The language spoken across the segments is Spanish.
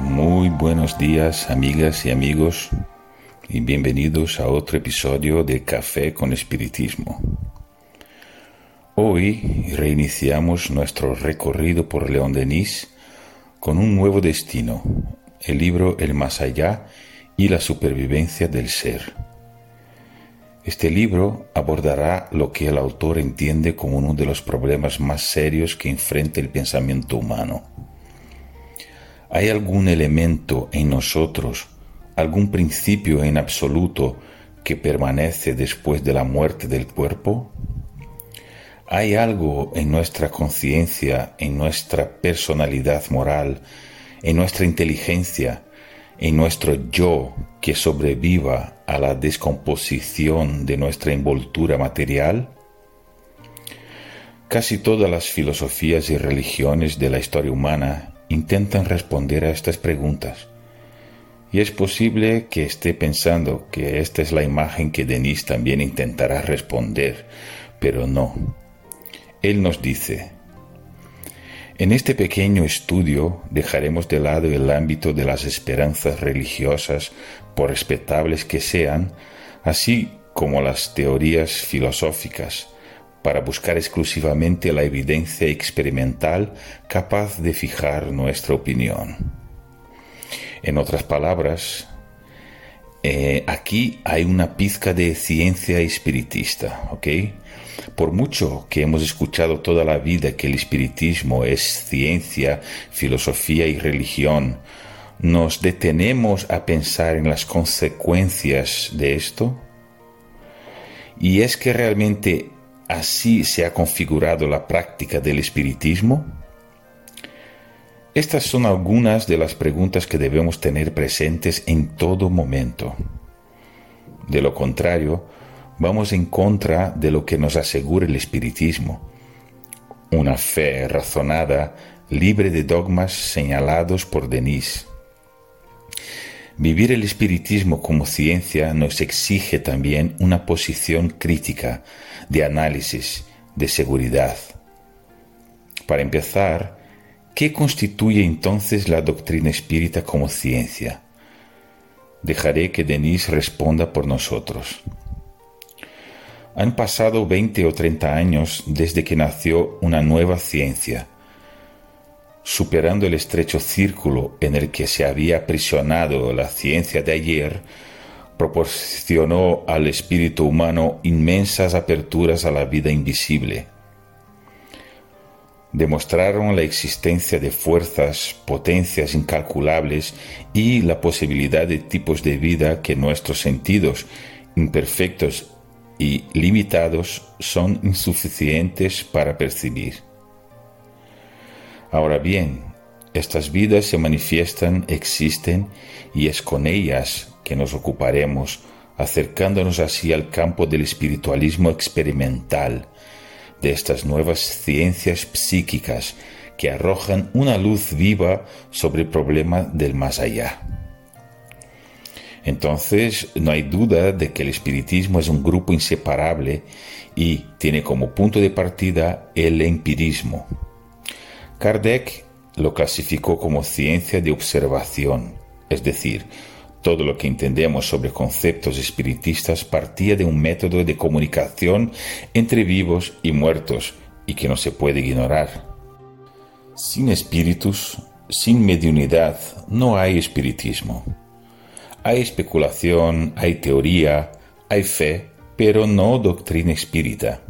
Muy buenos días amigas y amigos y bienvenidos a otro episodio de Café con Espiritismo. Hoy reiniciamos nuestro recorrido por León Denis con un nuevo destino, el libro El Más Allá y la Supervivencia del Ser. Este libro abordará lo que el autor entiende como uno de los problemas más serios que enfrenta el pensamiento humano. ¿Hay algún elemento en nosotros, algún principio en absoluto que permanece después de la muerte del cuerpo? ¿Hay algo en nuestra conciencia, en nuestra personalidad moral, en nuestra inteligencia, en nuestro yo que sobreviva a la descomposición de nuestra envoltura material? Casi todas las filosofías y religiones de la historia humana intentan responder a estas preguntas. Y es posible que esté pensando que esta es la imagen que Denis también intentará responder, pero no. Él nos dice, en este pequeño estudio dejaremos de lado el ámbito de las esperanzas religiosas, por respetables que sean, así como las teorías filosóficas, para buscar exclusivamente la evidencia experimental capaz de fijar nuestra opinión. En otras palabras, eh, aquí hay una pizca de ciencia espiritista, ¿ok? Por mucho que hemos escuchado toda la vida que el espiritismo es ciencia, filosofía y religión, ¿nos detenemos a pensar en las consecuencias de esto? ¿Y es que realmente así se ha configurado la práctica del espiritismo? Estas son algunas de las preguntas que debemos tener presentes en todo momento. De lo contrario, vamos en contra de lo que nos asegura el espiritismo. Una fe razonada, libre de dogmas señalados por Denis. Vivir el espiritismo como ciencia nos exige también una posición crítica, de análisis, de seguridad. Para empezar, ¿qué constituye entonces la doctrina espírita como ciencia? Dejaré que Denis responda por nosotros. Han pasado 20 o 30 años desde que nació una nueva ciencia, superando el estrecho círculo en el que se había aprisionado la ciencia de ayer, proporcionó al espíritu humano inmensas aperturas a la vida invisible. Demostraron la existencia de fuerzas, potencias incalculables y la posibilidad de tipos de vida que nuestros sentidos, imperfectos y limitados son insuficientes para percibir. Ahora bien, estas vidas se manifiestan, existen y es con ellas que nos ocuparemos, acercándonos así al campo del espiritualismo experimental, de estas nuevas ciencias psíquicas que arrojan una luz viva sobre el problema del más allá. Entonces, no hay duda de que el espiritismo es un grupo inseparable y tiene como punto de partida el empirismo. Kardec lo clasificó como ciencia de observación, es decir, todo lo que entendemos sobre conceptos espiritistas partía de un método de comunicación entre vivos y muertos y que no se puede ignorar. Sin espíritus, sin mediunidad, no hay espiritismo. Hay especulación, hay teoría, hay fe, pero no doctrina espírita.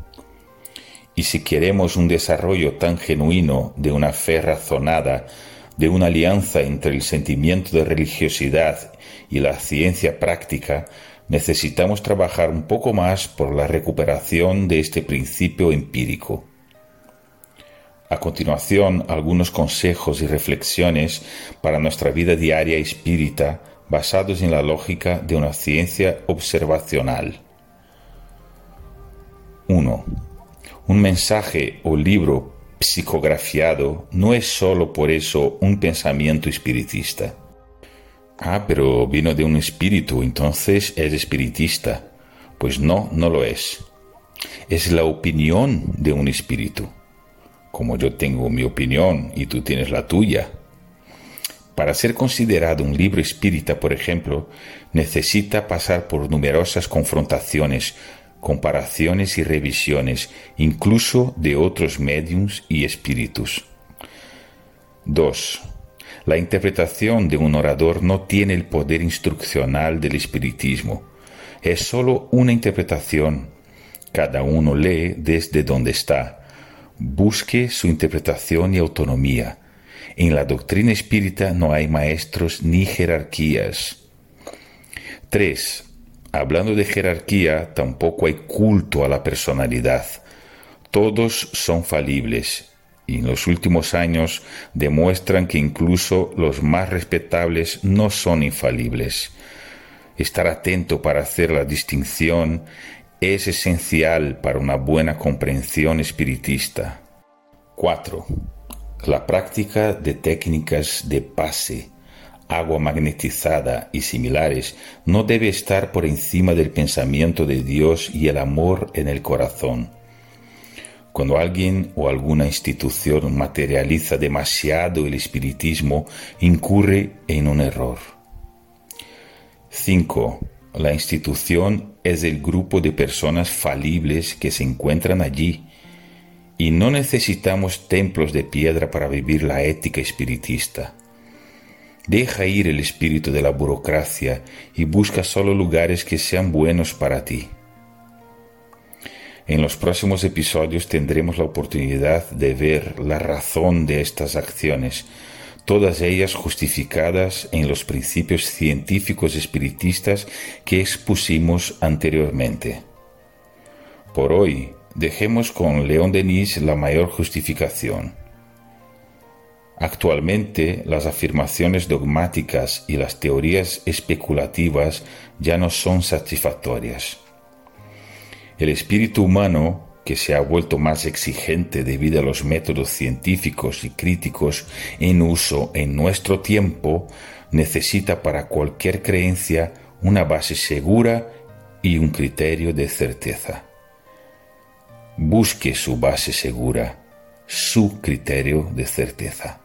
Y si queremos un desarrollo tan genuino de una fe razonada, de una alianza entre el sentimiento de religiosidad y la ciencia práctica, necesitamos trabajar un poco más por la recuperación de este principio empírico. A continuación, algunos consejos y reflexiones para nuestra vida diaria espírita basados en la lógica de una ciencia observacional. 1. Un mensaje o libro psicografiado no es sólo por eso un pensamiento espiritista. Ah, pero vino de un espíritu, entonces es espiritista. Pues no, no lo es. Es la opinión de un espíritu. Como yo tengo mi opinión y tú tienes la tuya. Para ser considerado un libro espírita, por ejemplo, necesita pasar por numerosas confrontaciones, comparaciones y revisiones, incluso de otros mediums y espíritus. 2. La interpretación de un orador no tiene el poder instruccional del espiritismo. Es sólo una interpretación. Cada uno lee desde donde está. Busque su interpretación y autonomía. En la doctrina espírita no hay maestros ni jerarquías. 3. Hablando de jerarquía, tampoco hay culto a la personalidad. Todos son falibles y en los últimos años demuestran que incluso los más respetables no son infalibles. Estar atento para hacer la distinción es esencial para una buena comprensión espiritista. 4. La práctica de técnicas de pase, agua magnetizada y similares no debe estar por encima del pensamiento de Dios y el amor en el corazón. Cuando alguien o alguna institución materializa demasiado el espiritismo, incurre en un error. 5. La institución es el grupo de personas falibles que se encuentran allí y no necesitamos templos de piedra para vivir la ética espiritista. Deja ir el espíritu de la burocracia y busca solo lugares que sean buenos para ti. En los próximos episodios tendremos la oportunidad de ver la razón de estas acciones, todas ellas justificadas en los principios científicos espiritistas que expusimos anteriormente. Por hoy, dejemos con León Denis la mayor justificación. Actualmente las afirmaciones dogmáticas y las teorías especulativas ya no son satisfactorias. El espíritu humano, que se ha vuelto más exigente debido a los métodos científicos y críticos en uso en nuestro tiempo, necesita para cualquier creencia una base segura y un criterio de certeza. Busque su base segura, su criterio de certeza.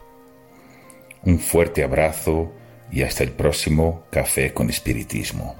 Un fuerte abrazo y hasta el próximo Café con Espiritismo.